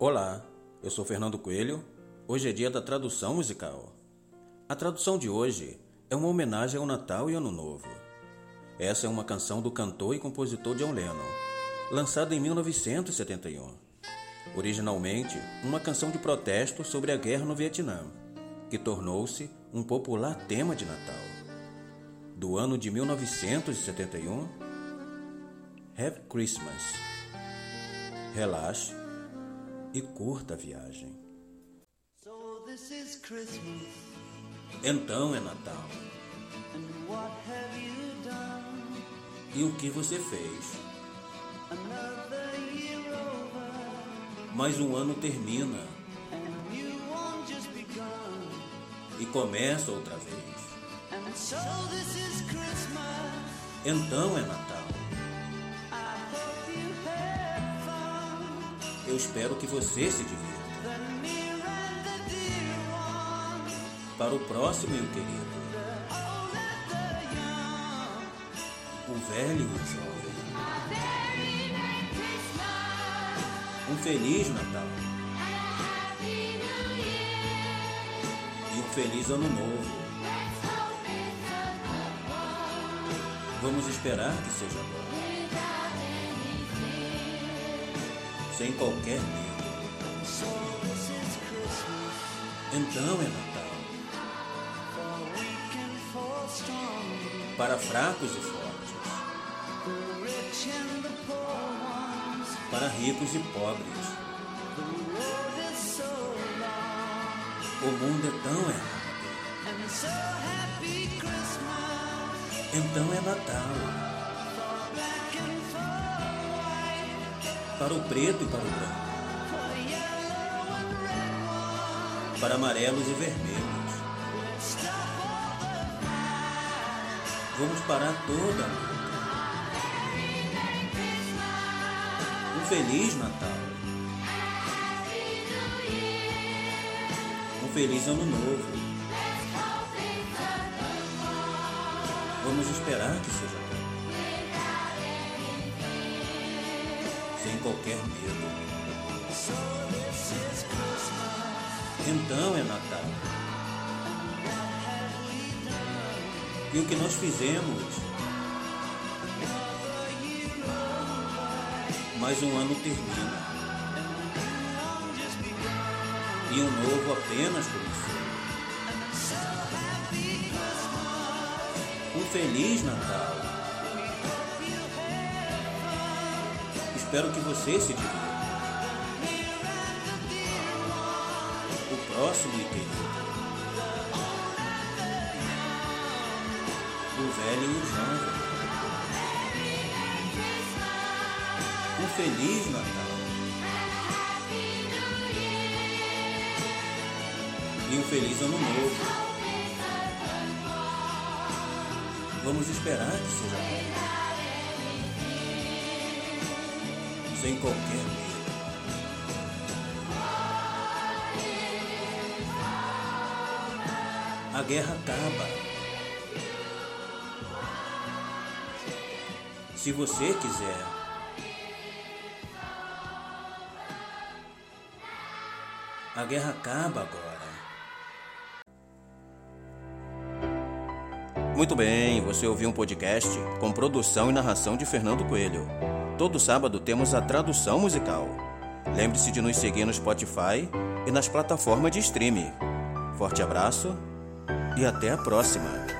Olá, eu sou Fernando Coelho. Hoje é dia da tradução musical. A tradução de hoje é uma homenagem ao Natal e Ano Novo. Essa é uma canção do cantor e compositor John Lennon, lançada em 1971. Originalmente, uma canção de protesto sobre a guerra no Vietnã, que tornou-se um popular tema de Natal. Do ano de 1971, Have Christmas. Relaxe e curta a viagem. So this is Christmas, Então é Natal. and what have you done? E o que você fez? Mais um ano termina and you won't just begun. e começa outra vez. And so this is Christmas. Então é Natal. Espero que você se divirta. Para o próximo o querido, o velho e o jovem. Um feliz Natal e um feliz Ano Novo. Vamos esperar que seja bom, sem qualquer medo. Então é Natal para fracos e fortes, para ricos e pobres. O mundo é tão errado. Então é Natal para o preto e para o branco, para amarelos e vermelhos. Vamos parar toda a luta. Um feliz Natal. Um feliz Ano Novo. Vamos esperar que seja Sem qualquer medo. Então é Natal. E o que nós fizemos? Mais um ano termina. E um novo apenas começou. Um feliz Natal. Espero que você se divirta. O próximo querido. O velho e o jovem. Um feliz Natal. E um feliz ano novo. Vamos esperar que seja bom. Sem qualquer medo. A guerra acaba. Se você quiser. A guerra acaba agora. Muito bem, você ouviu um podcast com produção e narração de Fernando Coelho. Todo sábado temos a tradução musical. Lembre-se de nos seguir no Spotify e nas plataformas de streaming. Forte abraço e até a próxima!